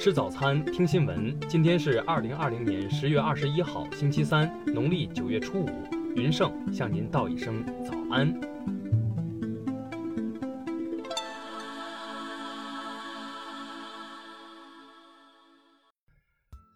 吃早餐，听新闻。今天是二零二零年十月二十一号，星期三，农历九月初五。云盛向您道一声早安。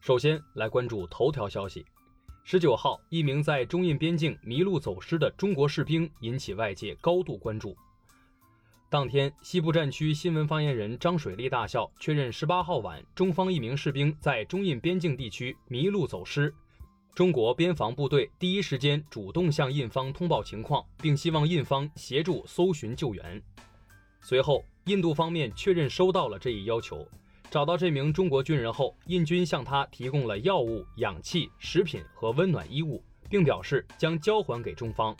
首先来关注头条消息。十九号，一名在中印边境迷路走失的中国士兵引起外界高度关注。当天，西部战区新闻发言人张水利大校确认，十八号晚，中方一名士兵在中印边境地区迷路走失。中国边防部队第一时间主动向印方通报情况，并希望印方协助搜寻救援。随后，印度方面确认收到了这一要求，找到这名中国军人后，印军向他提供了药物、氧气、食品和温暖衣物，并表示将交还给中方。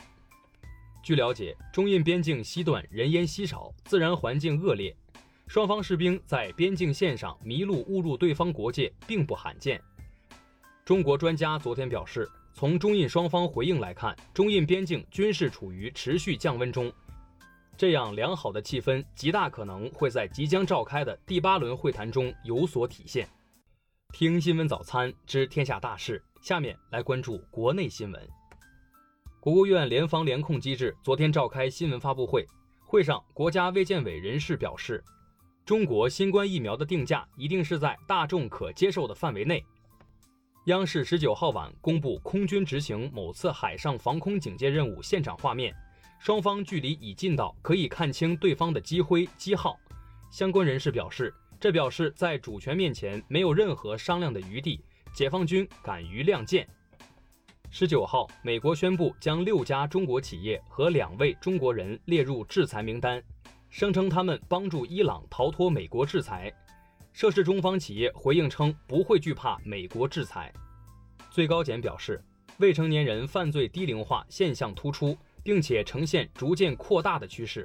据了解，中印边境西段人烟稀少，自然环境恶劣，双方士兵在边境线上迷路误入对方国界并不罕见。中国专家昨天表示，从中印双方回应来看，中印边境均是处于持续降温中，这样良好的气氛极大可能会在即将召开的第八轮会谈中有所体现。听新闻早餐知天下大事，下面来关注国内新闻。国务院联防联控机制昨天召开新闻发布会，会上，国家卫健委人士表示，中国新冠疫苗的定价一定是在大众可接受的范围内。央视十九号晚公布空军执行某次海上防空警戒任务现场画面，双方距离已近到可以看清对方的机徽机号。相关人士表示，这表示在主权面前没有任何商量的余地，解放军敢于亮剑。十九号，美国宣布将六家中国企业和两位中国人列入制裁名单，声称他们帮助伊朗逃脱美国制裁。涉事中方企业回应称不会惧怕美国制裁。最高检表示，未成年人犯罪低龄化现象突出，并且呈现逐渐扩大的趋势。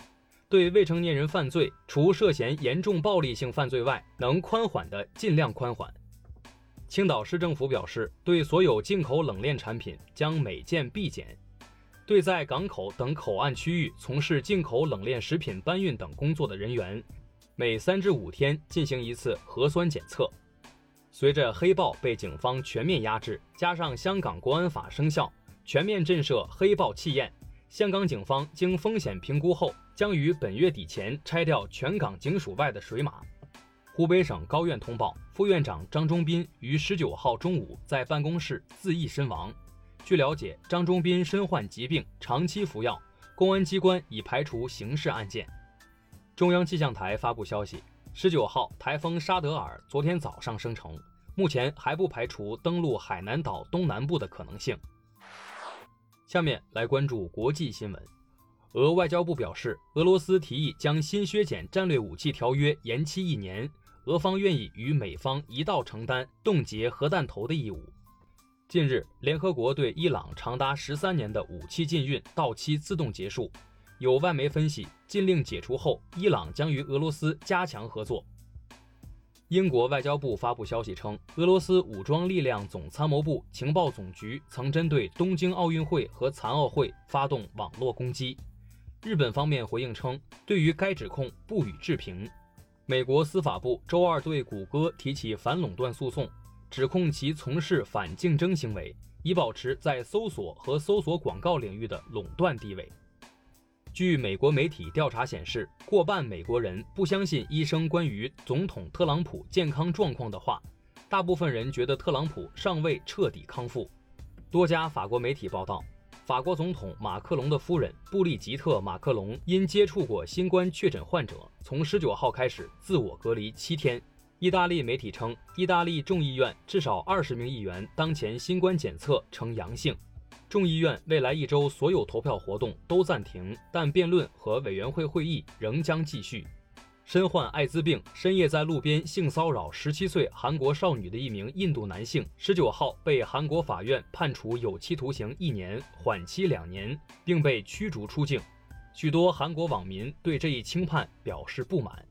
对未成年人犯罪，除涉嫌严重暴力性犯罪外，能宽缓的尽量宽缓。青岛市政府表示，对所有进口冷链产品将每件必检；对在港口等口岸区域从事进口冷链食品搬运等工作的人员，每三至五天进行一次核酸检测。随着黑暴被警方全面压制，加上香港国安法生效，全面震慑黑暴气焰，香港警方经风险评估后，将于本月底前拆掉全港警署外的水马。湖北省高院通报，副院长张忠斌于十九号中午在办公室自缢身亡。据了解，张忠斌身患疾病，长期服药，公安机关已排除刑事案件。中央气象台发布消息，十九号台风沙德尔昨天早上生成，目前还不排除登陆海南岛东南部的可能性。下面来关注国际新闻，俄外交部表示，俄罗斯提议将新削减战略武器条约延期一年。俄方愿意与美方一道承担冻结核弹头的义务。近日，联合国对伊朗长达十三年的武器禁运到期自动结束。有外媒分析，禁令解除后，伊朗将与俄罗斯加强合作。英国外交部发布消息称，俄罗斯武装力量总参谋部情报总局曾针对东京奥运会和残奥会发动网络攻击。日本方面回应称，对于该指控不予置评。美国司法部周二对谷歌提起反垄断诉讼，指控其从事反竞争行为，以保持在搜索和搜索广告领域的垄断地位。据美国媒体调查显示，过半美国人不相信医生关于总统特朗普健康状况的话，大部分人觉得特朗普尚未彻底康复。多家法国媒体报道。法国总统马克龙的夫人布丽吉特·马克龙因接触过新冠确诊患者，从十九号开始自我隔离七天。意大利媒体称，意大利众议院至少二十名议员当前新冠检测呈阳性。众议院未来一周所有投票活动都暂停，但辩论和委员会会议仍将继续。身患艾滋病、深夜在路边性骚扰十七岁韩国少女的一名印度男性，十九号被韩国法院判处有期徒刑一年，缓期两年，并被驱逐出境。许多韩国网民对这一轻判表示不满。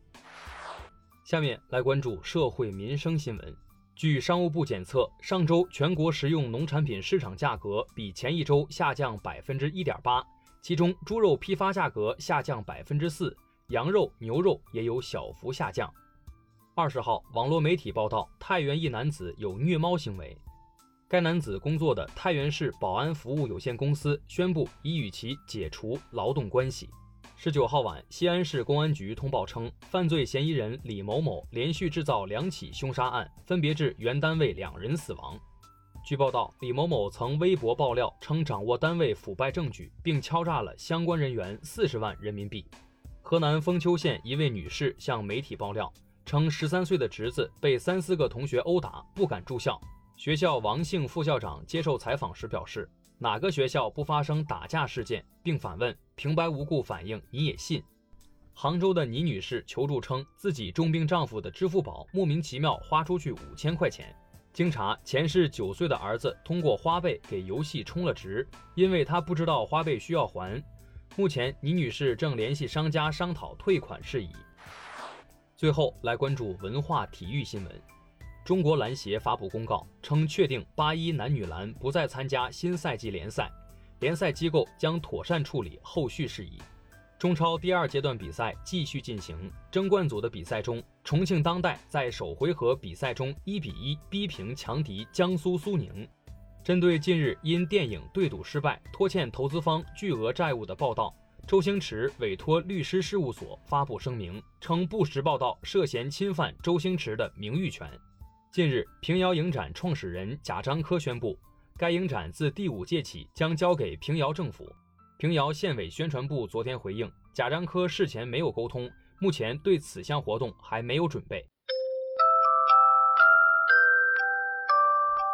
下面来关注社会民生新闻。据商务部检测，上周全国食用农产品市场价格比前一周下降百分之一点八，其中猪肉批发价格下降百分之四。羊肉、牛肉也有小幅下降。二十号，网络媒体报道，太原一男子有虐猫行为。该男子工作的太原市保安服务有限公司宣布已与其解除劳动关系。十九号晚，西安市公安局通报称，犯罪嫌疑人李某某连续制造两起凶杀案，分别致原单位两人死亡。据报道，李某某曾微博爆料称掌握单位腐败证据，并敲诈了相关人员四十万人民币。河南封丘县一位女士向媒体爆料称，十三岁的侄子被三四个同学殴打，不敢住校。学校王姓副校长接受采访时表示：“哪个学校不发生打架事件？”并反问：“平白无故反应你也信？”杭州的倪女士求助称，自己重病丈夫的支付宝莫名其妙花出去五千块钱。经查，前世九岁的儿子通过花呗给游戏充了值，因为他不知道花呗需要还。目前，倪女士正联系商家商讨退款事宜。最后来关注文化体育新闻。中国篮协发布公告称，确定八一男女篮不再参加新赛季联赛，联赛机构将妥善处理后续事宜。中超第二阶段比赛继续进行，争冠组的比赛中，重庆当代在首回合比赛中一比一逼平强敌江苏苏宁。针对近日因电影对赌失败拖欠投资方巨额债务的报道，周星驰委托律师事务所发布声明称，不实报道涉嫌侵犯周星驰的名誉权。近日，平遥影展创始人贾樟柯宣布，该影展自第五届起将交给平遥政府。平遥县委宣传部昨天回应，贾樟柯事前没有沟通，目前对此项活动还没有准备。